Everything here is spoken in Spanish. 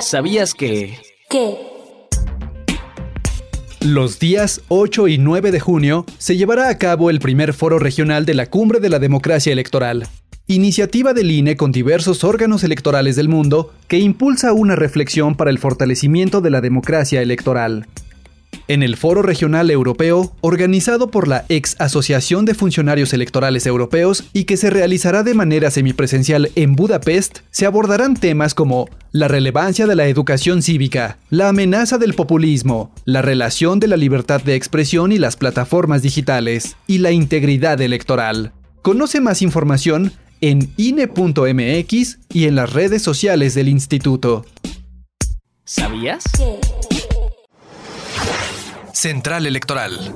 ¿Sabías que... ¿Qué? Los días 8 y 9 de junio se llevará a cabo el primer foro regional de la Cumbre de la Democracia Electoral, iniciativa del INE con diversos órganos electorales del mundo que impulsa una reflexión para el fortalecimiento de la democracia electoral. En el Foro Regional Europeo, organizado por la ex Asociación de Funcionarios Electorales Europeos y que se realizará de manera semipresencial en Budapest, se abordarán temas como la relevancia de la educación cívica, la amenaza del populismo, la relación de la libertad de expresión y las plataformas digitales, y la integridad electoral. Conoce más información en INE.mx y en las redes sociales del instituto. ¿Sabías? Central Electoral.